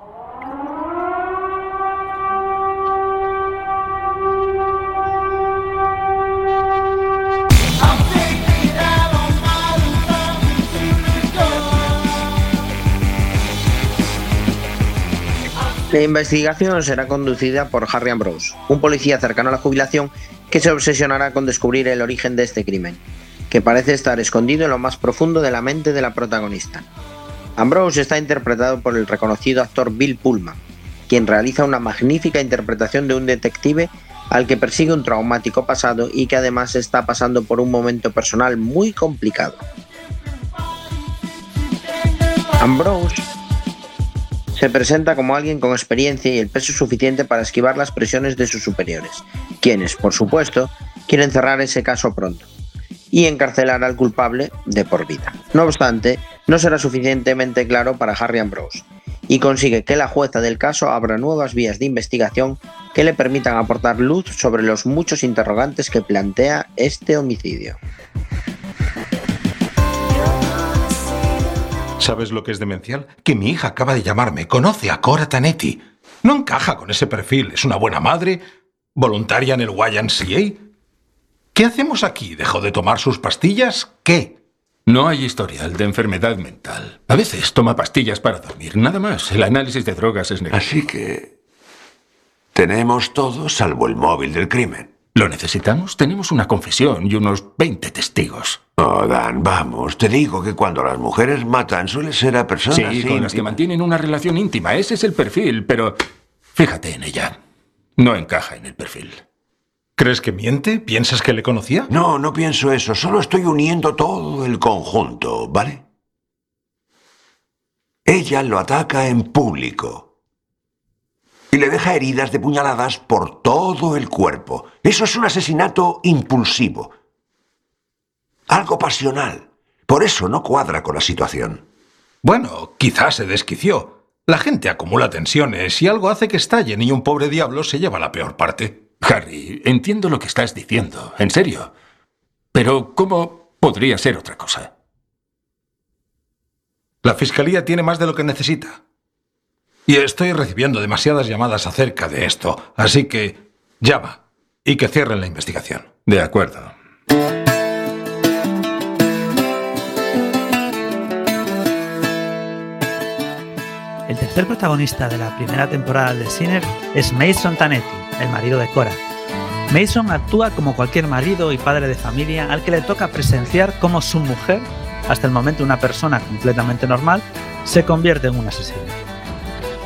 La investigación será conducida por Harry Ambrose, un policía cercano a la jubilación que se obsesionará con descubrir el origen de este crimen, que parece estar escondido en lo más profundo de la mente de la protagonista. Ambrose está interpretado por el reconocido actor Bill Pullman, quien realiza una magnífica interpretación de un detective al que persigue un traumático pasado y que además está pasando por un momento personal muy complicado. Ambrose Se presenta como alguien con experiencia y el peso suficiente para esquivar las presiones de sus superiores, quienes, por supuesto, quieren cerrar ese caso pronto y encarcelar al culpable de por vida. No obstante, no será suficientemente claro para Harry Ambrose y consigue que la jueza del caso abra nuevas vías de investigación que le permitan aportar luz sobre los muchos interrogantes que plantea este homicidio. ¿Sabes lo que es demencial? Que mi hija acaba de llamarme. Conoce a Cora Tanetti. No encaja con ese perfil. Es una buena madre, voluntaria en el YMCA. ¿Qué hacemos aquí? ¿Dejó de tomar sus pastillas? ¿Qué? No hay historial de enfermedad mental. A veces toma pastillas para dormir, nada más. El análisis de drogas es negativo. Así que... Tenemos todo salvo el móvil del crimen. ¿Lo necesitamos? Tenemos una confesión y unos 20 testigos. Oh, Dan, vamos. Te digo que cuando las mujeres matan suele ser a personas Sí, con las que mantienen una relación íntima. Ese es el perfil, pero fíjate en ella. No encaja en el perfil. ¿Crees que miente? ¿Piensas que le conocía? No, no pienso eso. Solo estoy uniendo todo el conjunto, ¿vale? Ella lo ataca en público. Y le deja heridas de puñaladas por todo el cuerpo. Eso es un asesinato impulsivo. Algo pasional. Por eso no cuadra con la situación. Bueno, quizás se desquició. La gente acumula tensiones y algo hace que estallen y un pobre diablo se lleva la peor parte. Harry, entiendo lo que estás diciendo, en serio. Pero ¿cómo podría ser otra cosa? La fiscalía tiene más de lo que necesita. Y estoy recibiendo demasiadas llamadas acerca de esto, así que llama y que cierren la investigación. De acuerdo. El tercer protagonista de la primera temporada de Sinner es Mason Tanetti, el marido de Cora. Mason actúa como cualquier marido y padre de familia al que le toca presenciar cómo su mujer, hasta el momento una persona completamente normal, se convierte en un asesino.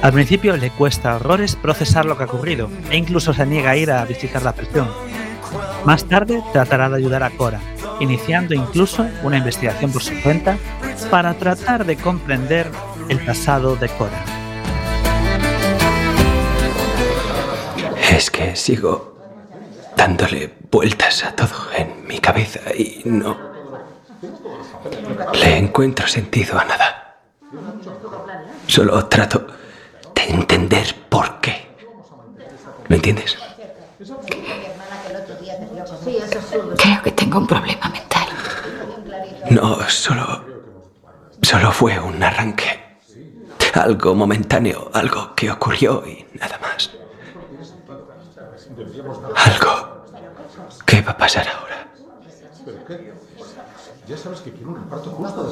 Al principio le cuesta horrores procesar lo que ha ocurrido e incluso se niega a ir a visitar la prisión. Más tarde tratará de ayudar a Cora, iniciando incluso una investigación por su cuenta para tratar de comprender el pasado de Cora. Es que sigo dándole vueltas a todo en mi cabeza y no le encuentro sentido a nada. Solo trato de entender por qué. ¿Lo entiendes? Creo que tengo un problema mental. No, solo. Solo fue un arranque. Algo momentáneo, algo que ocurrió y nada más. Algo que va a pasar ahora.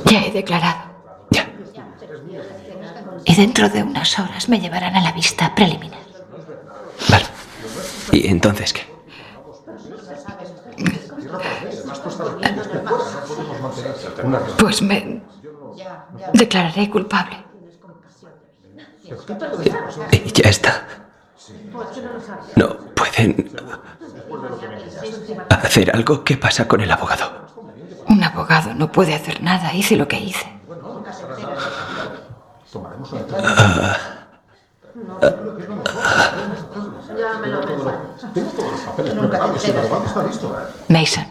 Ya he declarado. Y dentro de unas horas me llevarán a la vista preliminar. ¿Y entonces qué? Pues me declararé culpable. Y ya está. No pueden hacer algo. ¿Qué pasa con el abogado? Un abogado no puede hacer nada. Hice lo que hice. Ah, Mason,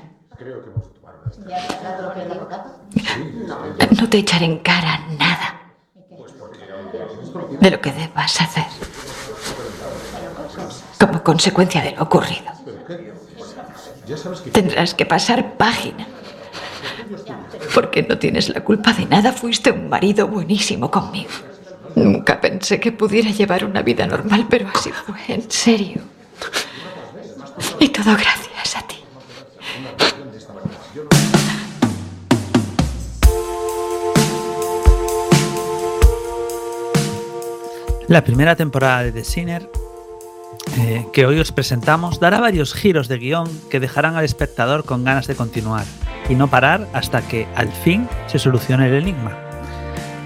no te echaré en cara nada de lo que debas hacer como consecuencia de lo ocurrido. Tendrás que pasar página. Porque no tienes la culpa de nada. Fuiste un marido buenísimo conmigo. Nunca pensé que pudiera llevar una vida normal, pero así fue, en serio. Y todo gracias La primera temporada de The Sinner, eh, que hoy os presentamos, dará varios giros de guion que dejarán al espectador con ganas de continuar y no parar hasta que, al fin, se solucione el enigma.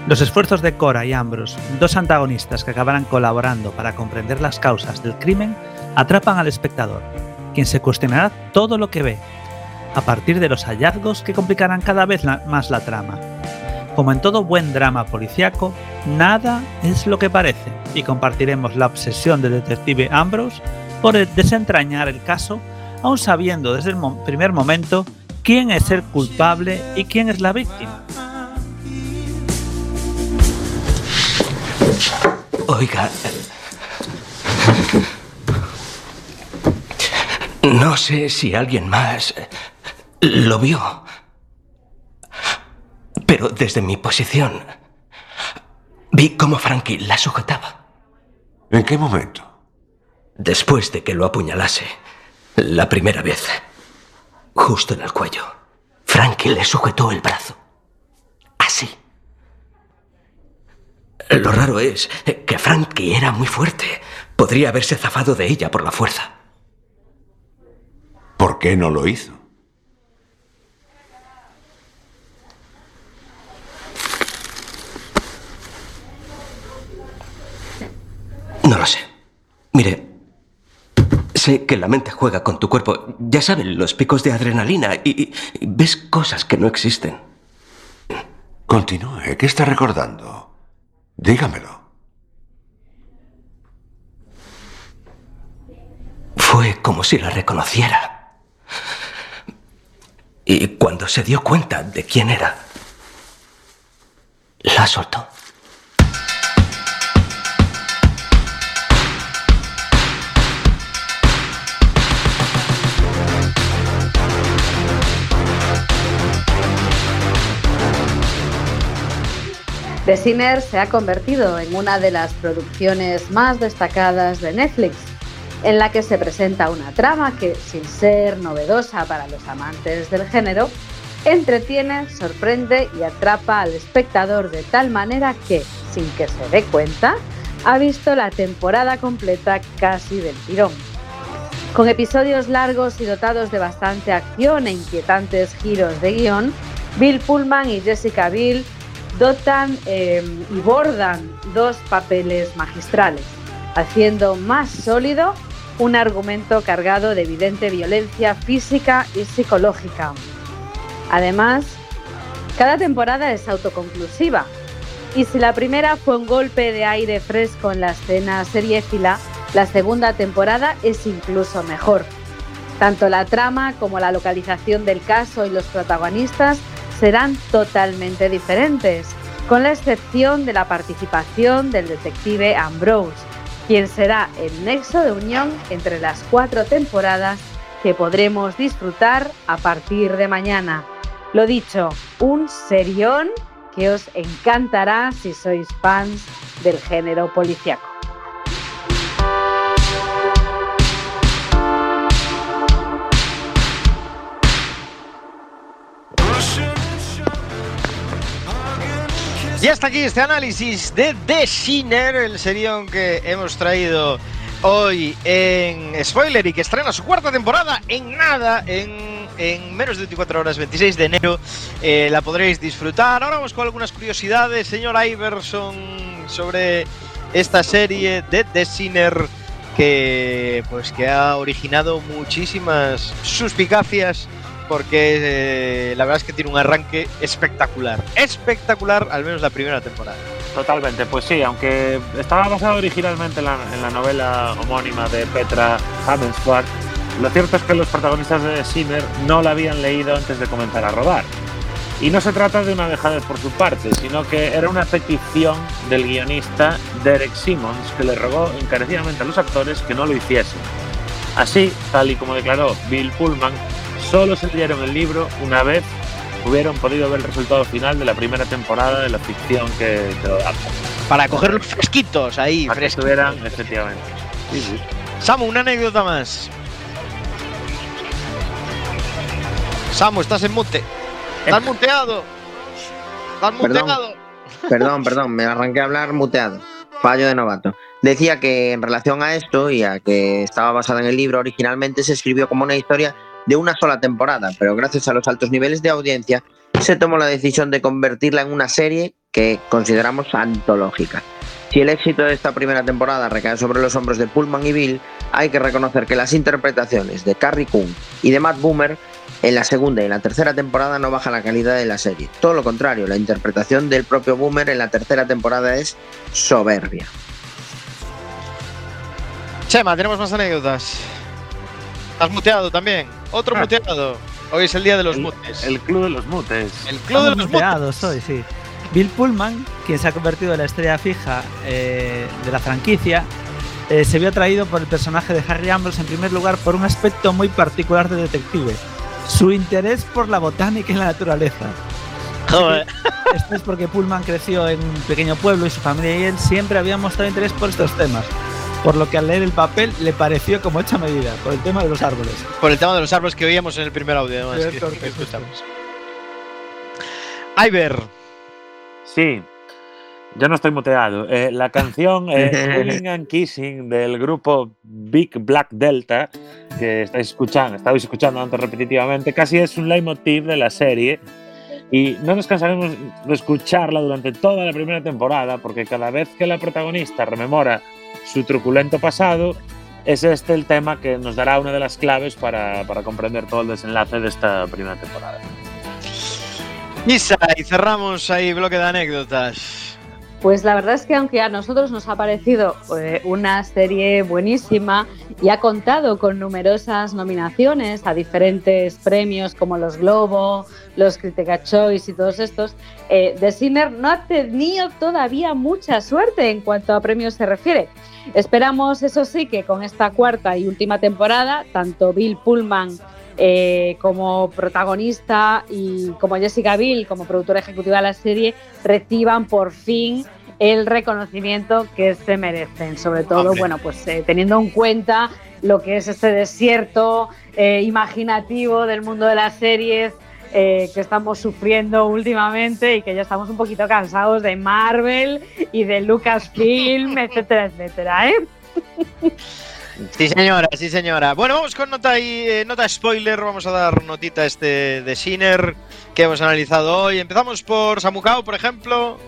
Los esfuerzos de Cora y Ambrose, dos antagonistas que acabarán colaborando para comprender las causas del crimen, atrapan al espectador, quien se cuestionará todo lo que ve, a partir de los hallazgos que complicarán cada vez más la trama. Como en todo buen drama policiaco, nada es lo que parece y compartiremos la obsesión del detective Ambrose por desentrañar el caso, aun sabiendo desde el primer momento quién es el culpable y quién es la víctima. Oiga. No sé si alguien más lo vio. Pero desde mi posición vi cómo Frankie la sujetaba. ¿En qué momento? Después de que lo apuñalase, la primera vez, justo en el cuello, Frankie le sujetó el brazo. Así. Lo raro es que Frankie era muy fuerte. Podría haberse zafado de ella por la fuerza. ¿Por qué no lo hizo? Lo sé. Mire, sé que la mente juega con tu cuerpo. Ya saben, los picos de adrenalina y, y- y ves cosas que no existen. Continúe. ¿Qué está recordando? Dígamelo. Fue como si la reconociera. Y cuando se dio cuenta de quién era, la soltó. The Sinner se ha convertido en una de las producciones más destacadas de Netflix, en la que se presenta una trama que, sin ser novedosa para los amantes del género, entretiene, sorprende y atrapa al espectador de tal manera que, sin que se dé cuenta, ha visto la temporada completa casi del tirón. Con episodios largos y dotados de bastante acción e inquietantes giros de guion, Bill Pullman y Jessica Biel dotan eh, y bordan dos papeles magistrales, haciendo más sólido un argumento cargado de evidente violencia física y psicológica. Además, cada temporada es autoconclusiva, y si la primera fue un golpe de aire fresco en la escena seriéfila, la segunda temporada es incluso mejor. Tanto la trama como la localización del caso y los protagonistas serán totalmente diferentes, con la excepción de la participación del detective Ambrose, quien será el nexo de unión entre las cuatro temporadas que podremos disfrutar a partir de mañana. Lo dicho, un serión que os encantará si sois fans del género policiaco. Y hasta aquí este análisis de The Sinner, el serión que hemos traído hoy en Spoiler y que estrena su cuarta temporada en nada, en, en menos de 24 horas, 26 de enero. Eh, la podréis disfrutar. Ahora vamos con algunas curiosidades, señor Iverson, sobre esta serie de The Sinner que, pues, que ha originado muchísimas suspicacias porque eh, la verdad es que tiene un arranque espectacular. Espectacular, al menos la primera temporada. Totalmente, pues sí, aunque estaba basado originalmente en la, en la novela homónima de Petra Hammelswart, lo cierto es que los protagonistas de Sinner no la habían leído antes de comenzar a rodar. Y no se trata de una dejadez por su parte, sino que era una petición del guionista Derek Simmons que le rogó encarecidamente a los actores que no lo hiciesen. Así, tal y como declaró Bill Pullman, solo se leyeron el libro una vez hubieron podido ver el resultado final de la primera temporada de la ficción que, que lo adapta. Para coger los fresquitos ahí, Para que estuvieran, efectivamente. Sí, sí. Samu, una anécdota más. Samu, estás en mute. Estás muteado. Estás Perdón. muteado. Perdón, perdón, me arranqué a hablar muteado. Fallo de novato. Decía que en relación a esto y a que estaba basada en el libro, originalmente se escribió como una historia de una sola temporada, pero gracias a los altos niveles de audiencia se tomó la decisión de convertirla en una serie que consideramos antológica. Si el éxito de esta primera temporada recae sobre los hombros de Pullman y Bill, hay que reconocer que las interpretaciones de Carrie Coon y de Matt Boomer En la segunda y en la tercera temporada no baja la calidad de la serie. Todo lo contrario, la interpretación del propio Boomer en la tercera temporada es soberbia. Chema, tenemos más anécdotas. Has muteado también. Otro Ah. muteado. Hoy es el día de los mutes. El club de los mutes. El club de los mutes. Muteados hoy, sí. Bill Pullman, quien se ha convertido en la estrella fija eh, de la franquicia, eh, se vio atraído por el personaje de Harry Ambrose en primer lugar por un aspecto muy particular de detective, su interés por la botánica y la naturaleza. Joder. Esto es porque Pullman creció en un pequeño pueblo y su familia y él siempre habían mostrado interés por estos temas, por lo que al leer el papel le pareció como hecha medida, por el tema de los árboles. Por el tema de los árboles que oíamos en el primer audio, además. Sí, que- correcto, que escuchamos. Iber. Sí, yo no estoy muteado. Eh, la canción eh, Willing and Kissing del grupo Big Black Delta, que estáis escuchando, estabais escuchando antes repetitivamente, casi es un leitmotiv de la serie. Y no nos cansaremos de escucharla durante toda la primera temporada, porque cada vez que la protagonista rememora su truculento pasado, es este el tema que nos dará una de las claves para, para comprender todo el desenlace de esta primera temporada. Isa, y cerramos ahí bloque de anécdotas. Pues la verdad es que aunque a nosotros nos ha parecido eh, una serie buenísima y ha contado con numerosas nominaciones a diferentes premios como los Globo, los Critica Choice y todos estos, eh, The Sinner no ha tenido todavía mucha suerte en cuanto a premios se refiere. Esperamos, eso sí, que con esta cuarta y última temporada, tanto Bill Pullman eh, como protagonista y como Jessica Biel, como productora ejecutiva de la serie, reciban por fin el reconocimiento que se merecen. Sobre todo, Hombre. bueno, pues eh, teniendo en cuenta lo que es este desierto eh, imaginativo del mundo de las series eh, que estamos sufriendo últimamente y que ya estamos un poquito cansados de Marvel y de Lucasfilm, etcétera, etcétera, ¿eh? Sí, señora, sí, señora. Bueno, vamos con nota, y, eh, nota spoiler. Vamos a dar notita este de Sinner que hemos analizado hoy. Empezamos por Samukao, por ejemplo.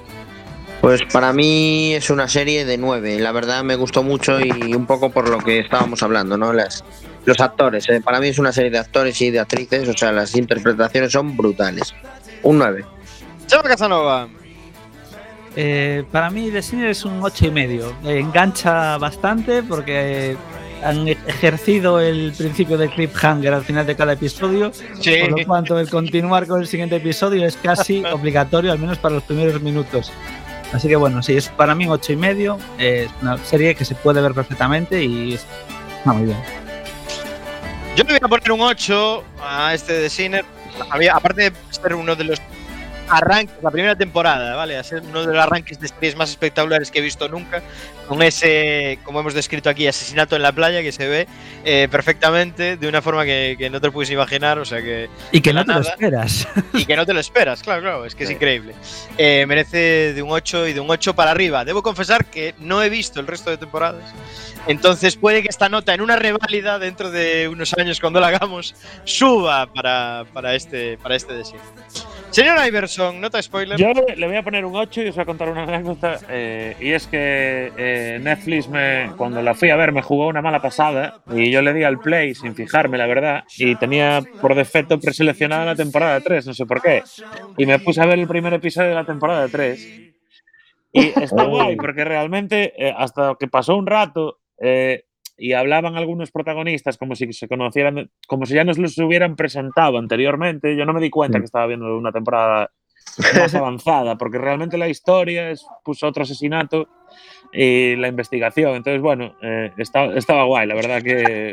Pues para mí es una serie de nueve. La verdad me gustó mucho y un poco por lo que estábamos hablando, ¿no? Las, los actores. eh, Para mí es una serie de actores y de actrices, o sea, las interpretaciones son brutales. Un 9. Chema Casanova. Eh, para mí The Sinner es un ocho y medio. Eh, engancha bastante porque han ejercido el principio del cliffhanger al final de cada episodio. Sí. Por lo cuanto el continuar con el siguiente episodio es casi obligatorio, al menos para los primeros minutos. Así que bueno, sí, es para mí un ocho y medio. Es una serie que se puede ver perfectamente y está muy bien. Yo le voy a poner un 8 a este de Sinner. Había- aparte de ser uno de los arranques, la primera temporada, ¿vale? A ser uno de los arranques de series más espectaculares que he visto nunca. Con ese, como hemos descrito aquí, asesinato en la playa que se ve eh, perfectamente, de una forma que, que no te lo puedes imaginar. O sea que. Y que no te lo nada. esperas. y que no te lo esperas, claro, claro, es que es increíble. Eh, merece de un 8 y de un 8 para arriba. Debo confesar que no he visto el resto de temporadas. Entonces puede que esta nota en una reválida dentro de unos años cuando la hagamos suba para, para este para este deseo. Señor Iverson, nota spoiler. Yo le, voy a poner un 8 y os voy a contar una anécdota. eh, y es que eh, Netflix, me, cuando la fui a ver, me jugó una mala pasada. Y yo le di al play sin fijarme, la verdad. Y tenía por defecto preseleccionada la temporada 3, no sé por qué. Y me puse a ver el primer episodio de la temporada 3. Y está guay, porque realmente, eh, hasta que pasó un rato. eh, y hablaban algunos protagonistas como si se conocieran, como si ya nos los hubieran presentado anteriormente. Yo no me di cuenta que estaba viendo una temporada más avanzada, porque realmente la historia es pues, otro asesinato y la investigación. Entonces, bueno, eh, está- estaba guay, la verdad que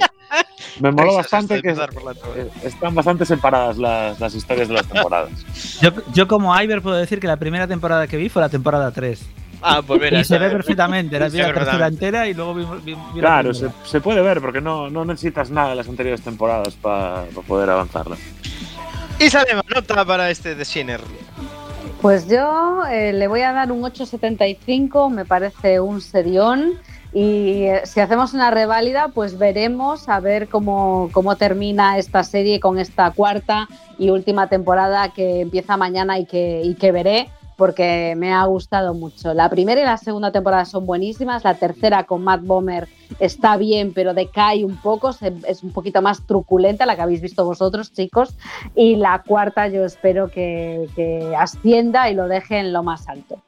me moló bastante que eh, están bastante separadas las, las historias de las temporadas. Yo, yo como Iver puedo decir que la primera temporada que vi fue la temporada 3. Ah, pues mira, y se ve perfectamente. La, vi la tercera entera y luego vi, vi- vi la Claro, se, puede ver porque no, no necesitas nada de las anteriores temporadas para poder avanzarla. Y Salema, nota para este de Sinner. Pues yo eh, le voy a dar un 8,75, me parece un serión. Y eh, si hacemos una reválida, pues veremos a ver cómo, cómo termina esta serie con esta cuarta y última temporada que empieza mañana y que, y que veré. Porque me ha gustado mucho. La primera y la segunda temporada son buenísimas, la tercera con Matt Bomer está bien, pero decae un poco, es un poquito más truculenta, la que habéis visto vosotros, chicos, y la cuarta yo espero que, que ascienda y lo deje en lo más alto.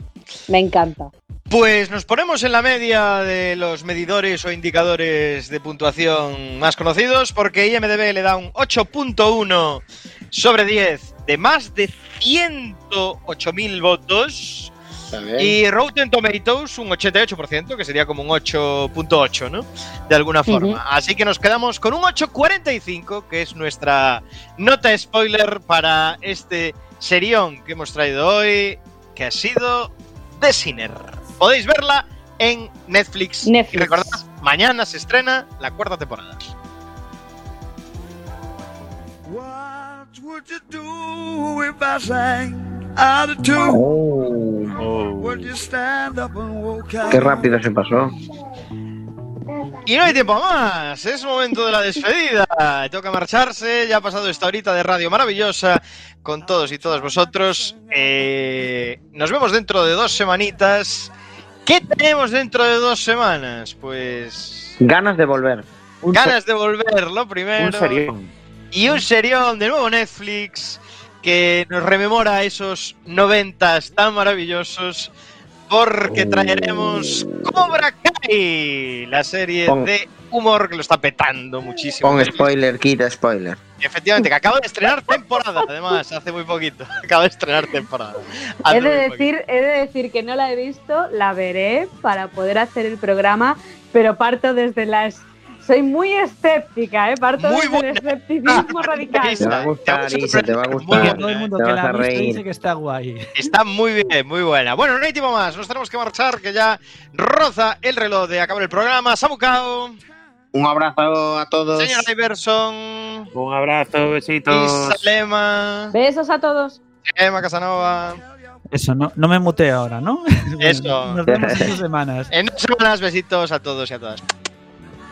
Me encanta. Pues nos ponemos en la media de los medidores o indicadores de puntuación más conocidos porque IMDB le da un 8.1 sobre 10 de más de 108.000 votos y Rotten Tomatoes un 88%, que sería como un 8.8, ¿no? De alguna forma. Así que nos quedamos con un 8.45, que es nuestra nota spoiler para este serión que hemos traído hoy, que ha sido The Sinner. Podéis verla en Netflix. Netflix. Y recordad, mañana se estrena la cuarta temporada. What would you do if I sang out of tune? Would you stand up and walk out? Qué rápido se pasó. Y no hay tiempo más, es momento de la despedida. Toca marcharse, ya ha pasado esta horita de radio maravillosa con todos y todas vosotros. Eh, nos vemos dentro de dos semanitas. ¿Qué tenemos dentro de dos semanas? Pues Ganas de volver. ganas de volver, lo primero. Un serión. Y un serión de nuevo Netflix que nos rememora esos noventas tan maravillosos porque traeremos Cobra Kai, la serie Pon- de humor que lo está petando muchísimo. Con spoiler, quita spoiler. Efectivamente, que acaba de estrenar temporada, además, hace muy poquito. Acaba de estrenar temporada. Hace He de, decir, he de decir que no la he visto, la veré para poder hacer el programa, pero parto desde las... Soy muy escéptica, ¿eh? parto Muy desde buena. el escepticismo radical. Te va a gustar, Isa, te va a gustar. Todo el mundo Te que la a ha visto reír. dice que está guay. Está muy bien, muy buena. Bueno, no hay tiempo más. Nos tenemos que marchar, que ya roza el reloj de acabar el programa. Sabucao, Un abrazo a todos. señor Iverson, Un abrazo, besitos. Isalema, Besos a todos. Emma Casanova. Eso, no, no me muteo ahora, ¿no? Eso. Nos vemos en dos semanas. En dos semanas, besitos a todos y a todas.